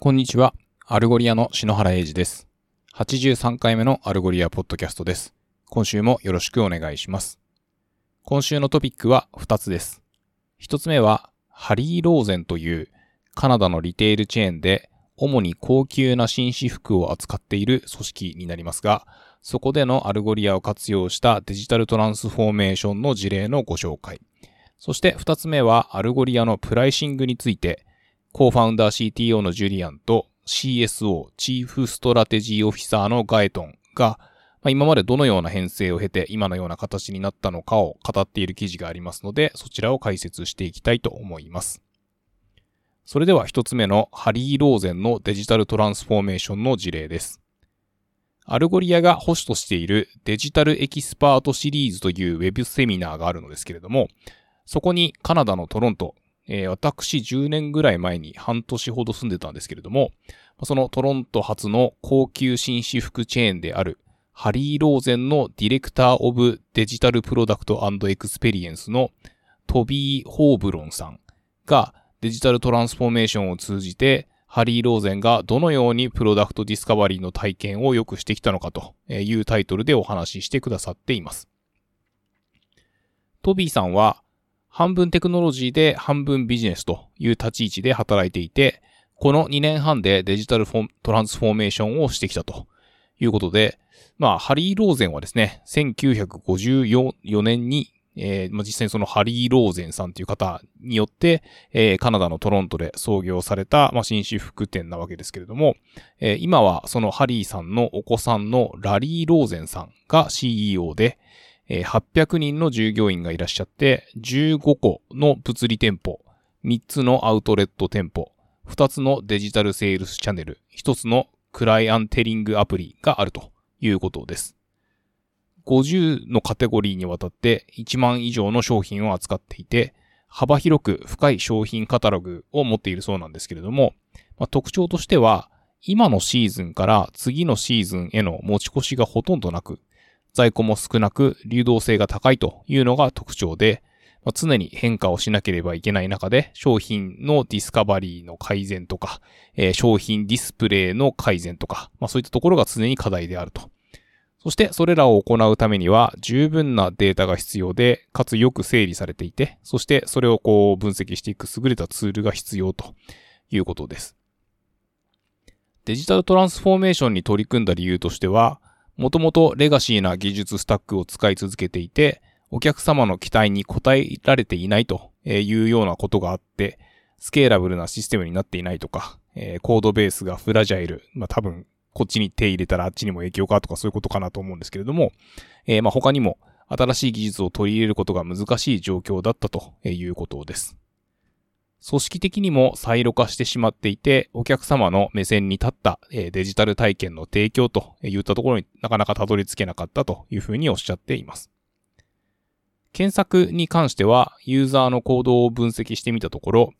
こんにちは。 Algolia の篠原英二です。83回目の Algolia ポッドキャストです。今週もよろしくお願いします。今週のトピックは2つです。1つ目は、 Harry Rosen というカナダのリテールチェーンで主に高級な紳士服を扱っている組織になりますが、そこでの Algolia を活用したデジタルトランスフォーメーションの事例のご紹介。そして2つ目は Algolia のプライシングについて、co-founder CTO のジュリアンと CSO、 Chief Strategy Officer のガエトンが、まあ、今までどのような変遷を経て今のような形になったのかを語っている記事がありますので、そちらを解説していきたいと思います。それでは一つ目の Harry Rosen のデジタルトランスフォーメーションの事例です。 Algolia がホストとしているデジタルエキスパートシリーズというウェブセミナーがあるのですけれども、そこにカナダのトロント、えー、私10年ぐらい前に半年ほど住んでたんですけれども、そのトロント発の高級紳士服チェーンである Harry Rosen の Director of Digital Product Experience のトビー・ホーブロンさんがデジタルトランスフォーメーションを通じて Harry Rosen がどのように product discovery の体験を良くしてきたのかというタイトルでお話ししてくださっています。トビーさんは半分テクノロジーで半分ビジネスという立ち位置で働いていて、この2年半でデジタルトランスフォーメーションをしてきたと。いうことで、まあ、ハリー・ローゼンはですね、1954年に、えー、実際にそのハリー・ローゼンさんという方によって、えー、カナダのトロントで創業された、まあ、紳士服店なわけですけれども、えー、今はそのハリーさんのお子さんのラリー・ローゼンさんが CEO で、800人の従業員がいらっしゃって、15個の物理店舗、3つのアウトレット店舗、2つのデジタルセールスチャンネル、1つのクライアンテリングアプリがあるということです。50のカテゴリーにわたって1万以上の商品を扱っていて、幅広く深い商品カタログを持っているそうなんですけれども、まあ、特徴としては、今のシーズンから次のシーズンへの持ち越しがほとんどなく、在庫も少なく流動性が高いというのが特徴で、まあ、常に変化をしなければいけない中で商品のディスカバリーの改善とか、えー、商品ディスプレイの改善とか、まあ、そういったところが常に課題であると。そしてそれらを行うためには十分なデータが必要で、かつよく整理されていて、そしてそれをこう分析していく優れたツールが必要ということです。デジタルトランスフォーメーションに取り組んだ理由としては、もともとレガシーな技術スタックを使い続けていて、お客様の期待に応えられていないというようなことがあって、スケーラブルなシステムになっていないとか、コードベースがフラジャイル、まあ多分こっちに手入れたらあっちにも影響かとかそういうことかなと思うんですけれども、えー、まあ他にも新しい技術を取り入れることが難しい状況だったということです。組織的にもサイロ化してしまっていて、お客様の目線に立ったデジタル体験の提供といったところになかなかたどり着けなかったというふうにおっしゃっています。検索に関しては、ユーザーの行動を分析してみたところ、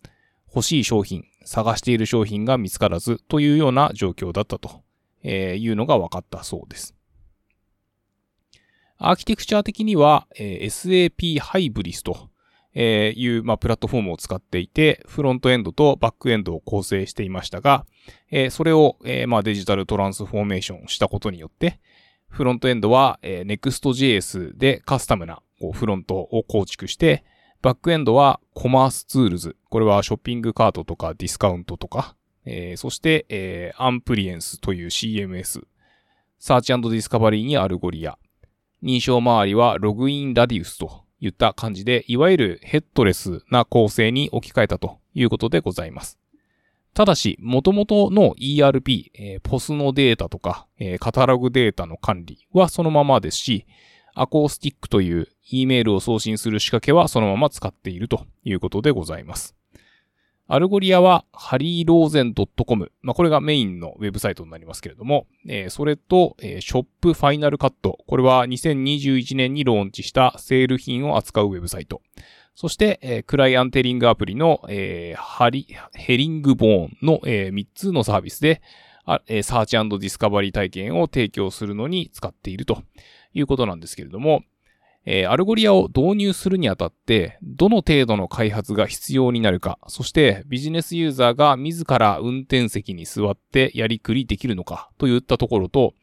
欲しい商品、探している商品が見つからずというような状況だったというのが分かったそうです。アーキテクチャ的には、SAP ハイブリスとえー、いう、まあ、プラットフォームを使っていて、フロントエンドとバックエンドを構成していましたが、えー、それを、えー、まあ、デジタルトランスフォーメーションしたことによって、フロントエンドは、えー、Next.js でカスタムなこうフロントを構築して、バックエンドは commercetools。これはショッピングカートとかディスカウントとか、えー、そして、えー、 Amplience という CMS。 search discovery に Algolia。認証周りは LoginRadius と言った感じで、いわゆるヘッドレスな構成に置き換えたということでございます。ただし、元々の ERP、えー、 POS のデータとか、えー、カタログデータの管理はそのままですし、 Acoustic という E メールを送信する仕掛けはそのまま使っているということでございます。 Algolia は、 harryrosen.com。まあ、これがメインのウェブサイトになりますけれども、えー、それと、えー、 Shop Final Cut。これは2021年にローンチしたセール品を扱うウェブサイト。そして、えー、 clienteling アプリの、えー、ハリ、 Herringbone の、えー、3つのサービスで、えー、 search discovery 体験を提供するのに使っているということなんですけれども、えー、 Algolia を導入するにあたって、どの程度の開発が必要になるか、そしてビジネスユーザーが自ら運転席に座ってやりくりできるのかといったところと、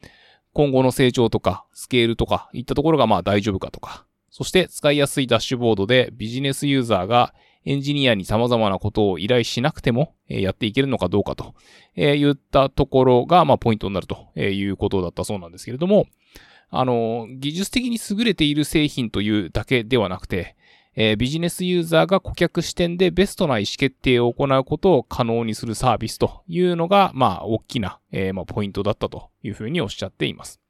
今後の成長とか、スケールとか、いったところがまあ大丈夫かとか、そして使いやすいダッシュボードでビジネスユーザーがエンジニアに様々なことを依頼しなくても、やっていけるのかどうかと、え言ったところが、まあ、ポイントになるということだったそうなんですけれども、あの、技術的に優れている製品というだけではなくて、えー、ビジネスユーザーが顧客視点でベストな意思決定を行うことを可能にするサービスというのが、まあ、大きな、えー、まあ、ポイントだったというふうにおっしゃっています。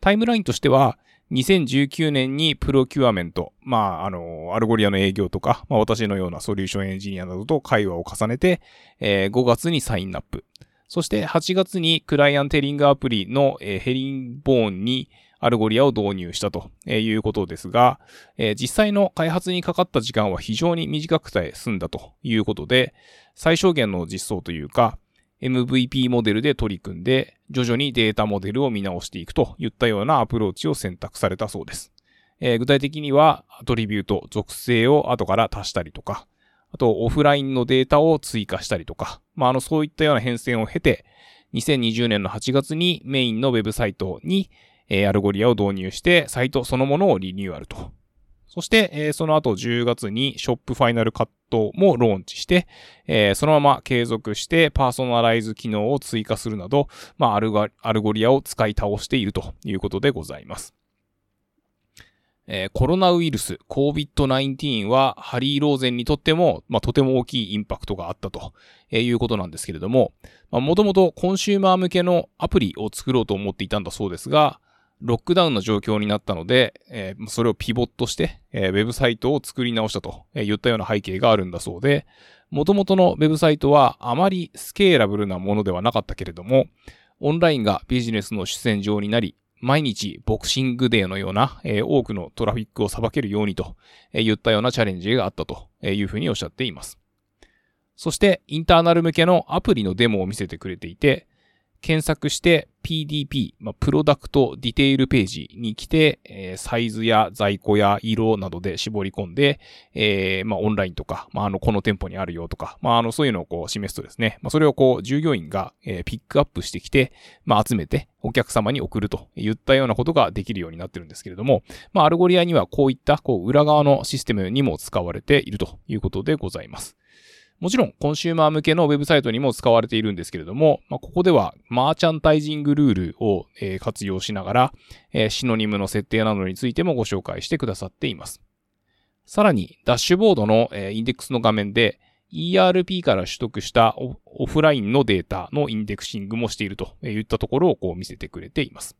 タイムラインとしては、2019年に procurement、まあ、あの、 Algolia の営業とか、まあ、私のようなソリューションエンジニアなどと会話を重ねて、えー、5月にサインアップ。そして8月に clienteling アプリの、え、 Herringbone に Algolia を導入したということですが、え、実際の開発にかかった時間は非常に短くて済んだということで、最小限の実装というか、MVP モデルで取り組んで、徐々にデータモデルを見直していくといったようなアプローチを選択されたそうです。え、具体的には、 attribute、属性を後から足したりとか、あと、オフラインのデータを追加したりとか、まあ、あの、そういったような変遷を経て、2020年の8月にメインのウェブサイトに、えー、 Algolia を導入して、サイトそのものをリニューアルと。そして、えー、その後10月に Shop Final Cut もローンチして、えー、そのまま継続してパーソナライズ機能を追加するなど、まあ、アルゴリアを使い倒しているということでございます。えー、コロナウイルス COVID-19 はハリー・ローゼンにとっても、まあ、とても大きいインパクトがあったとえいうことなんですけれども、もともとコンシューマー向けのアプリを作ろうと思っていたんだそうですが、ロックダウンの状況になったので、えー、それをピボットして、えー、ウェブサイトを作り直したとえ言ったような背景があるんだそうで、元々のウェブサイトはあまりスケーラブルなものではなかったけれども、オンラインがビジネスの主戦場になり、毎日ボクシングデーのような、えー、多くのトラフィックを裁けるようにとえ言ったようなチャレンジがあったというふうにおっしゃっています。そしてインターナル向けのアプリのデモを見せてくれていて、検索して PDP、まあ、プロダクトディテールページに来て、えー、サイズや在庫や色などで絞り込んで、えー、まあ、オンラインとか、まあ、あの、この店舗にあるよとか、まあ、あの、そういうのをこう示すとですね、まあ、それをこう、従業員が、ピックアップしてきて、まあ、集めて、お客様に送るといったようなことができるようになってるんですけれども、まあ、 Algolia にはこういった、こう、裏側のシステムにも使われているということでございます。もちろん、コンシューマー向けのウェブサイトにも使われているんですけれども、まあ、ここでは、マーチャンダイジングルールを、えー、活用しながら、えー、 synonym の設定などについてもご紹介してくださっています。さらに、ダッシュボードの、えー、インデックスの画面で、ERP から取得したオフラインのデータの indexing もしているといったところをこう見せてくれています。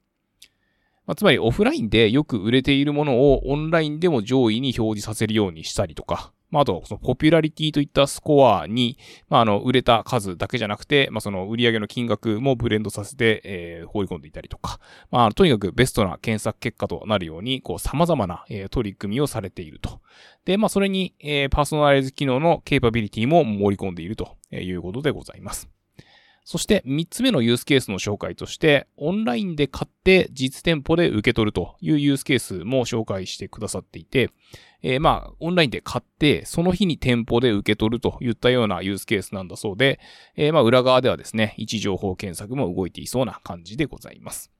まあ、つまりオフラインでよく売れているものをオンラインでも上位に表示させるようにしたりとか、まあ、あと、そのポピュラリティといったスコアに、まあ、あの、売れた数だけじゃなくて、まあ、その売上の金額もブレンドさせて、えー、放り込んでいたりとか、まあ、とにかくベストな検索結果となるように、こう、様々な、えー、取り組みをされていると。で、まあ、それに、えー、パーソナライズ機能のケーパビリティも盛り込んでいるということでございます。そして3つ目のユースケースの紹介として、オンラインで買って実店舗で受け取るというユースケースも紹介してくださっていて、えー、まあ、オンラインで買って、その日に店舗で受け取るといったようなユースケースなんだそうで、えー、まあ、裏側ではですね、位置情報検索も動いていそうな感じでございます。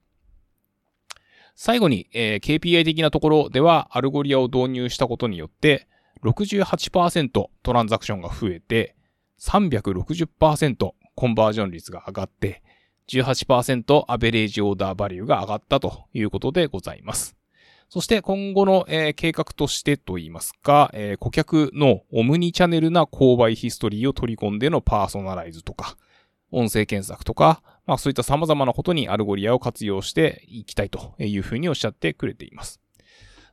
最後に、えー、KPI 的なところでは、 Algolia を導入したことによって、68%トランザクションが増えて、360%コンバージョン率が上がって、18% average order value が上がったということでございます。そして今後の、えー、計画としてといいますか、えー、顧客のオムニチャネルな購買ヒストリーを取り込んでのパーソナライズとか、音声検索とか、まあそういった様々なことにアルゴリアを活用していきたいというふうにおっしゃってくれています。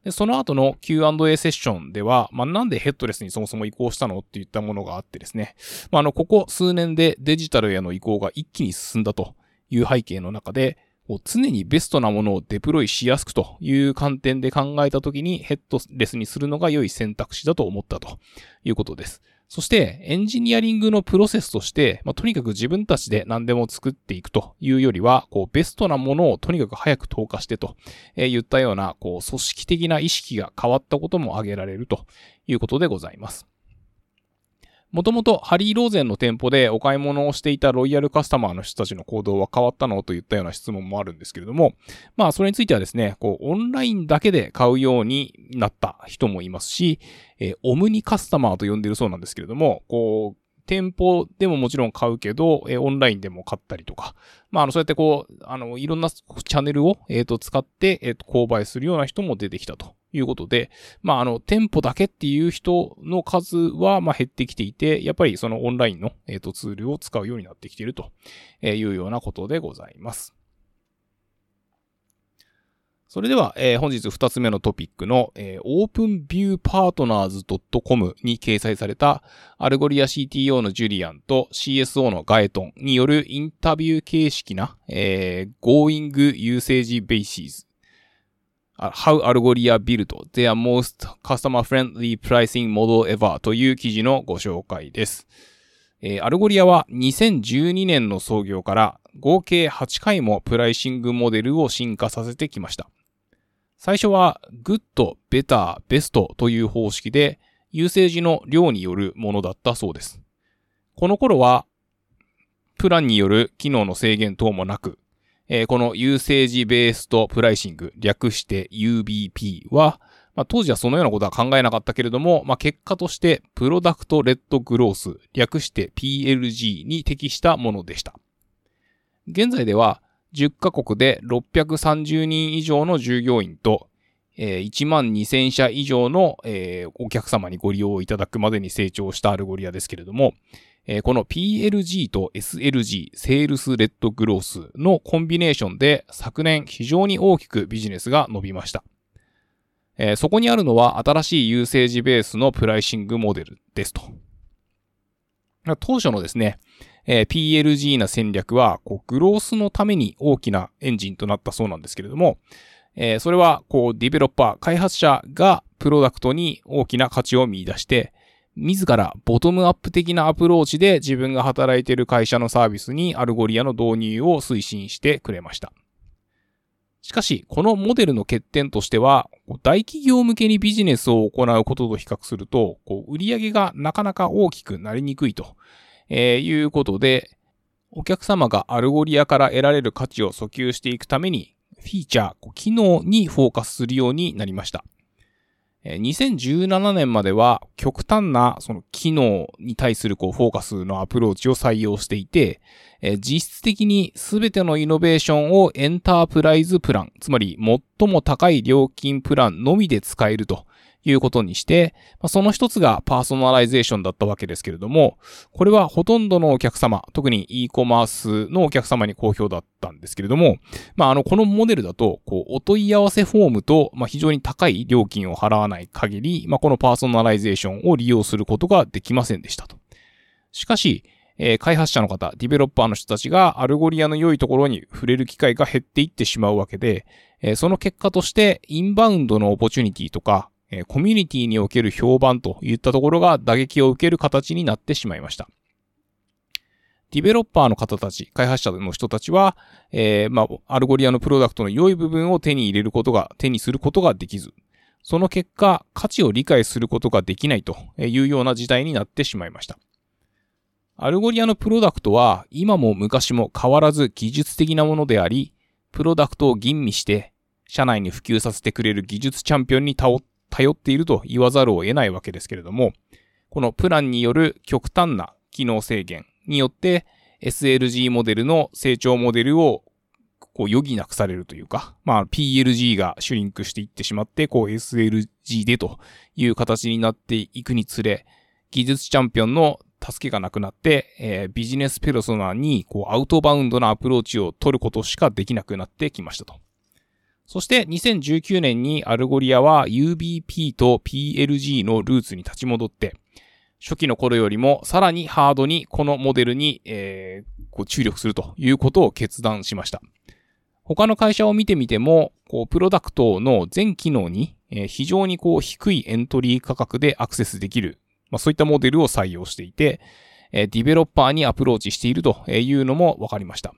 で、その後の Q&A セッションでは、まあ、なんでヘッドレスにそもそも移行したのっていったものがあってですね。まあ、あの、ここ数年でデジタルへの移行が一気に進んだという背景の中で、常にベストなものをデプロイしやすくという観点で考えたときにヘッドレスにするのが良い選択肢だと思ったということです。そして、エンジニアリングのプロセスとして、まあ、とにかく自分たちで何でも作っていくというよりは、こう、ベストなものをとにかく早く投下してと、えー、言ったような、こう、組織的な意識が変わったことも挙げられるということでございます。もともとハリー・ローゼンの店舗でお買い物をしていたロイヤルカスタマーの人たちの行動は変わったのといったような質問もあるんですけれども、まあそれについてはですね、こうオンラインだけで買うようになった人もいますし、えー、オムニカスタマーと呼んでるそうなんですけれども、こう、店舗でももちろん買うけど、えー、オンラインでも買ったりとか、まあ、あの、そうやってこう、あの、いろんなチャンネルを、えっ、ー、と、使って、えっ、ー、と、購買するような人も出てきたと。いうことで、まあ、あの、店舗だけっていう人の数は、ま、減ってきていて、やっぱりそのオンラインの、えっ、と、ツールを使うようになってきているというようなことでございます。それでは、えー、本日二つ目のトピックの、えー、openviewpartners.com に掲載されたアルゴリア CTO のジュリアンと CSO のガエトンによるインタビュー形式な、えー、Going Usage Based How Algolia Built Their Most Customer Friendly Pricing Model Ever という記事のご紹介です。えー、アルゴリアは2012年の創業から合計8回もプライシングモデルを進化させてきました。最初は good、better、best という方式で、 usage の量によるものだったそうです。この頃は、プランによる機能の制限等もなく、えー、この usage based pricing、略して UBP は、まあ、当時はそのようなことは考えなかったけれども、まあ、結果として product led growth、略して PLG に適したものでした。現在では、10カ国で630人以上の従業員と、えー、1万2000社以上の、えー、お客様にご利用いただくまでに成長したアルゴリアですけれども、えー、この PLG と SLG、セールスレッドグロースのコンビネーションで昨年非常に大きくビジネスが伸びました。えー、そこにあるのは新しいユーセージベースのプライシングモデルですと。当初のですね、えー、PLG な戦略は、こう、グロースのために大きなエンジンとなったそうなんですけれども、えー、それは、こう、ディベロッパー、開発者がプロダクトに大きな価値を見出して、自らボトムアップ的なアプローチで自分が働いている会社のサービスにアルゴリアの導入を推進してくれました。しかし、このモデルの欠点としては、大企業向けにビジネスを行うことと比較すると、こう売上がなかなか大きくなりにくいとえ、いうことで、お客様がアルゴリアから得られる価値を訴求していくために、フィーチャー、機能にフォーカスするようになりました。2017年までは極端なその機能に対するこうフォーカスのアプローチを採用していて、実質的に全てのイノベーションをエンタープライズプラン、つまり最も高い料金プランのみで使えるということにして、その一つがパーソナライゼーションだったわけですけれども、これはほとんどのお客様、特に e コマースのお客様に好評だったんですけれども、まあ、あの、このモデルだと、こう、お問い合わせフォームと、まあ、非常に高い料金を払わない限り、まあ、このパーソナライゼーションを利用することができませんでしたと。しかし、えー、開発者の方、ディベロッパーの人たちがアルゴリアの良いところに触れる機会が減っていってしまうわけで、えー、その結果としてインバウンドの opportunity とか、えコミュニティにおける評判といったところが打撃を受ける形になってしまいました。ディベロッパーの方たち、開発者の人たちは、えー、まあ、アルゴリアのプロダクトの良い部分を手に入れることが、手にすることができず、その結果、価値を理解することができないというような事態になってしまいました。アルゴリアのプロダクトは今も昔も変わらず技術的なものであり、プロダクトを吟味して、社内に普及させてくれる技術チャンピオンに頼頼っていると言わざるを得ないわけですけれども、このプランによる極端な機能制限によって SLG モデルの成長モデルをこう余儀なくされるというか、まあ PLG がシュリンクしていってしまって、こう SLG でという形になっていくにつれ、技術チャンピオンの助けがなくなって、えー、ビジネスペルソナにこうアウトバウンドなアプローチを取ることしかできなくなってきましたと。そして2019年にアルゴリアは UBP と PLG のルーツに立ち戻って、初期の頃よりもさらにハードにこのモデルに、えー、こう注力するということを決断しました。他の会社を見てみても、こう、プロダクトの全機能に、えー、非常にこう、低いエントリー価格でアクセスできるまあそういったモデルを採用していて、えディベロッパーにアプローチしているというのも分かりました。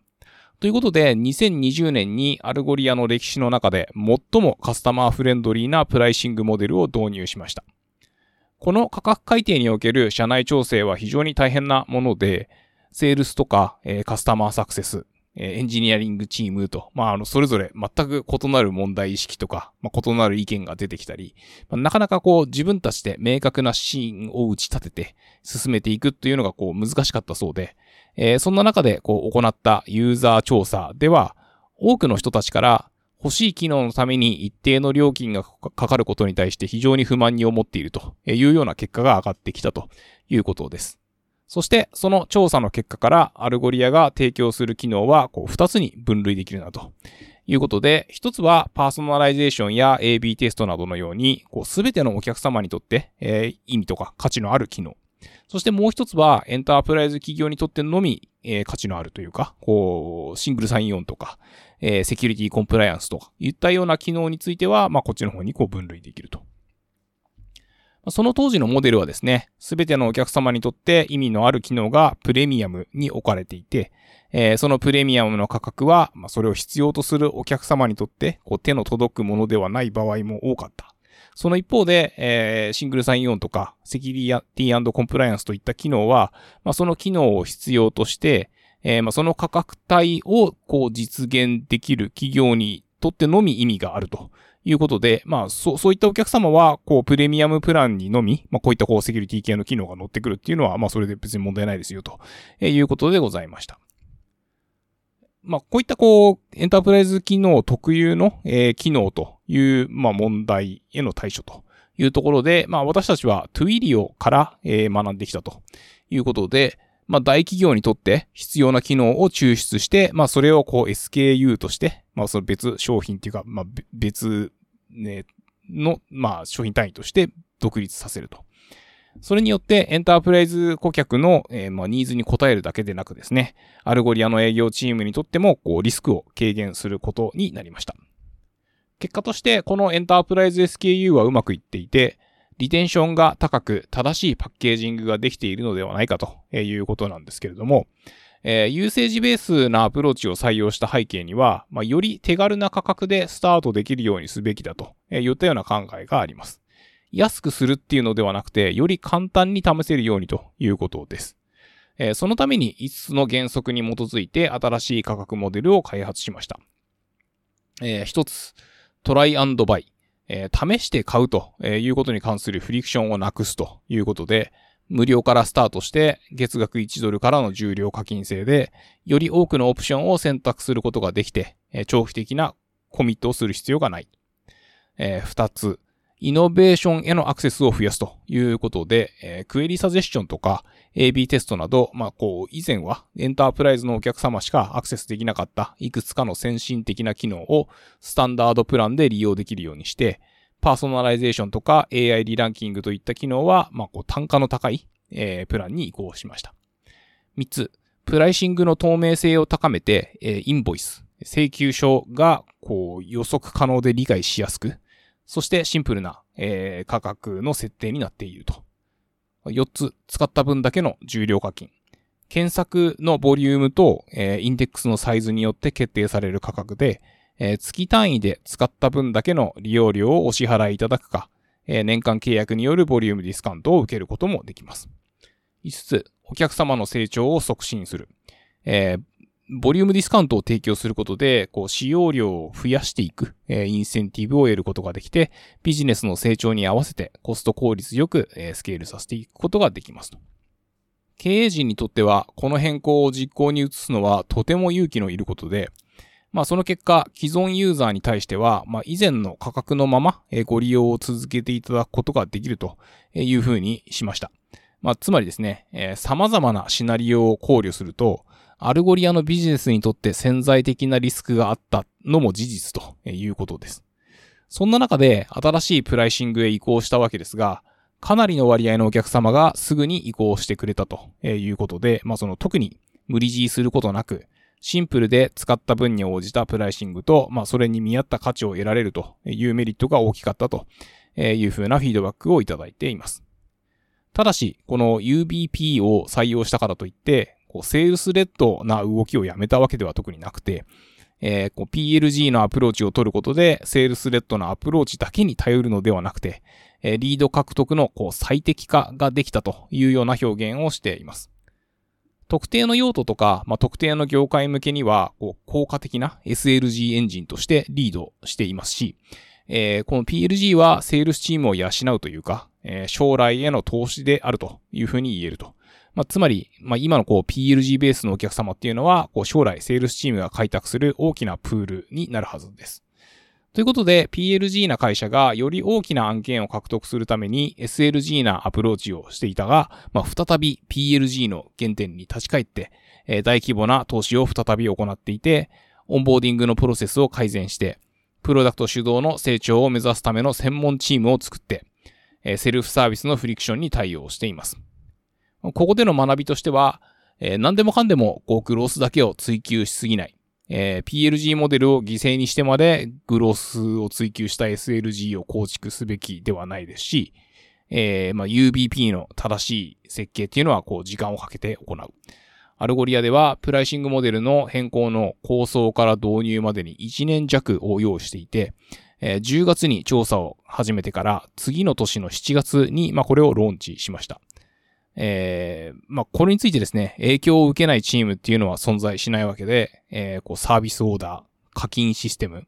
ということで、2020年にアルゴリアの歴史の中で最も customer friendly なプライシングモデルを導入しました。この価格改定における社内調整は非常に大変なもので、セールスとか、えカスタマーサクセス、えエンジニアリングチームと、まあ、あの、それぞれ全く異なる問題意識とか、まあ、異なる意見が出てきたり、まあ、なかなかこう、自分たちで明確なシーンを打ち立てて進めていくっていうのがこう、難しかったそうで、えー、そんな中でこう、行ったユーザー調査では、多くの人たちから欲しい機能のために一定の料金がかかることに対して非常に不満に思っているというような結果が上がってきたということです。そして、その調査の結果から、アルゴリアが提供する機能は、こう、二つに分類できるなと。いうことで、一つはパーソナライゼーションや AB テストなどのように、こう、すべてのお客様にとって、えー、意味とか価値のある機能。そしてもう一つは、エンタープライズ企業にとってのみ、えー、価値のあるというか、こう、シングルサインオンとか、えー、セキュリティコンプライアンスとか、いったような機能については、まあ、こっちの方にこう分類できると。その当時のモデルはですね、すべてのお客様にとって意味のある機能がプレミアムに置かれていて、えー、そのプレミアムの価格は、まあ、それを必要とするお客様にとってこう手の届くものではない場合も多かった。その一方で、えー、シングルサインオンとか、セキュリティコンプライアンスといった機能は、まあ、その機能を必要として、えー、まあ、その価格帯をこう実現できる企業にとってのみ意味があるということで、まあ、そう、そういったお客様は、こう、プレミアムプランにのみ、まあ、こういったこう、セキュリティ系の機能が乗ってくるっていうのは、まあ、それで別に問題ないですよ、ということでございました。まあ、こういったこう、エンタープライズ機能特有の、えー、機能という、まあ、問題への対処というところで、まあ、私たちは Twilio から、えー、学んできたということで、まあ、大企業にとって必要な機能を抽出して、まあ、それをこう SKU として、まあ、その別商品っていうか、まあ、別、ね、の、まあ、商品単位として独立させると。それによってエンタープライズ顧客の、えー、まあ、ニーズに応えるだけでなくですね、アルゴリアの営業チームにとっても、こう、リスクを軽減することになりました。結果として、このエンタープライズ SKU はうまくいっていて、リテンションが高く正しいパッケージングができているのではないかということなんですけれども、えー、 usage base なアプローチを採用した背景には、まあ、より手軽な価格でスタートできるようにすべきだといったような考えがあります。安くするっていうのではなくて、より簡単に試せるようにということです。えー、そのために5つの原則に基づいて新しい価格モデルを開発しました。えー、1つ、トライアンドバイ。えー、試して買うということに関するフリクションをなくすということで、無料からスタートして、月額1ドルからの重量課金制で、より多くのオプションを選択することができて、長期的なコミットをする必要がない。えー、2つ、イノベーションへのアクセスを増やすということで、えー、 query suggestion とか AB テストなど、まあ、こう、以前はエンタープライズのお客様しかアクセスできなかったいくつかの先進的な機能をスタンダードプランで利用できるようにして、パーソナライゼーションとか AI リランキングといった機能は、まあ、こう、単価の高い、えー、プランに移行しました。3つ、プライシングの透明性を高めて、えー、インボイス、請求書が、こう、予測可能で理解しやすく、そしてシンプルな、えー、価格の設定になっていると。4つ、使った分だけの重量課金。検索のボリュームと、えー、インデックスのサイズによって決定される価格で、えー、月単位で使った分だけの利用料をお支払いいただくか、えー、年間契約によるボリュームディスカウントを受けることもできます。5つ、お客様の成長を促進する。えー、ボリュームディスカウントを提供することで、こう、使用量を増やしていく、えー、インセンティブを得ることができて、ビジネスの成長に合わせてコスト効率よく、えー、スケールさせていくことができますと。経営陣にとっては、この変更を実行に移すのはとても勇気のいることで、まあその結果、既存ユーザーに対しては、まあ以前の価格のまま、え、ご利用を続けていただくことができるというふうにしました。まあつまりですね、えー、様々なシナリオを考慮すると、アルゴリアのビジネスにとって潜在的なリスクがあったのも事実ということです。そんな中で新しいプライシングへ移行したわけですが、かなりの割合のお客様がすぐに移行してくれたということで、まあその特に無理強いすることなく、シンプルで使った分に応じたプライシングと、まあそれに見合った価値を得られるというメリットが大きかったというふうなフィードバックをいただいています。ただし、この UBP を採用したからといって、こう sales-led な動きをやめたわけでは特になくて、えー、こう PLG のアプローチを取ることで、 sales-led のアプローチだけに頼るのではなくて、えー、リード獲得のこう最適化ができたというような表現をしています。特定の用途とか、まあ、特定の業界向けには、こう、効果的な SLG エンジンとしてリードしていますし、えー、この PLG はセールスチームを養うというか、えー、将来への投資であるというふうに言えると。まあ、つまり、まあ、今のこう PLG ベースのお客様っていうのは、こう将来セールスチームが開拓する大きなプールになるはずです。ということで、PLG な会社がより大きな案件を獲得するために SLG なアプローチをしていたが、まあ、再び PLG の原点に立ち返って、えー、大規模な投資を再び行っていて、オンボーディングのプロセスを改善して、プロダクト主導の成長を目指すための専門チームを作って、えー、セルフサービスのフリクションに対応しています。ここでの学びとしては、えー、何でもかんでもこうグロースだけを追求しすぎない。えー、PLG モデルを犠牲にしてまでグロースを追求した SLG を構築すべきではないですし、えー、まあ、UBP の正しい設計っていうのはこう時間をかけて行う。アルゴリアではプライシングモデルの変更の構想から導入までに1年弱を要していて、えー、10月に調査を始めてから次の年の7月に、まあ、これをローンチしました。えー、まあ、これについてですね、影響を受けないチームっていうのは存在しないわけで、えー、こう、サービスオーダー、課金システム、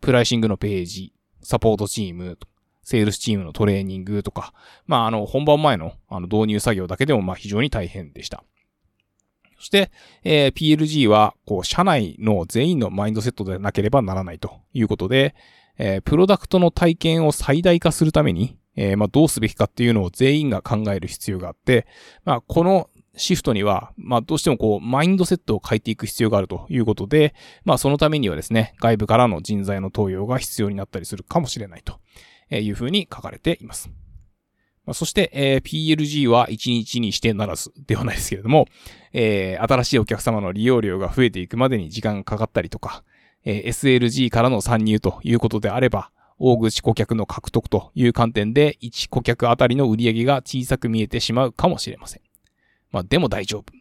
プライシングのページ、サポートチーム、セールスチームのトレーニングとか、まあ、あの、本番前の、あの、導入作業だけでも、ま、非常に大変でした。そして、えー、PLG は、こう、社内の全員のマインドセットでなければならないということで、えー、プロダクトの体験を最大化するために、えー、まあ、どうすべきかっていうのを全員が考える必要があって、まあ、このシフトには、まあ、どうしてもこう、マインドセットを変えていく必要があるということで、まあ、そのためにはですね、外部からの人材の登用が必要になったりするかもしれないというふうに書かれています。そして、えー、PLG は1日にしてならずではないですけれども、えー、新しいお客様の利用量が増えていくまでに時間がかかったりとか、えー、SLG からの参入ということであれば、大口顧客の獲得という観点で、1顧客あたりの売り上げが小さく見えてしまうかもしれません。まあ、でも大丈夫。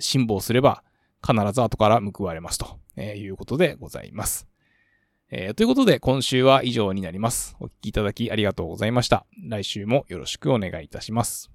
辛抱すれば必ず後から報われますと、えいうことでございます。えー、ということで今週は以上になります。お聴きいただきありがとうございました。来週もよろしくお願いいたします。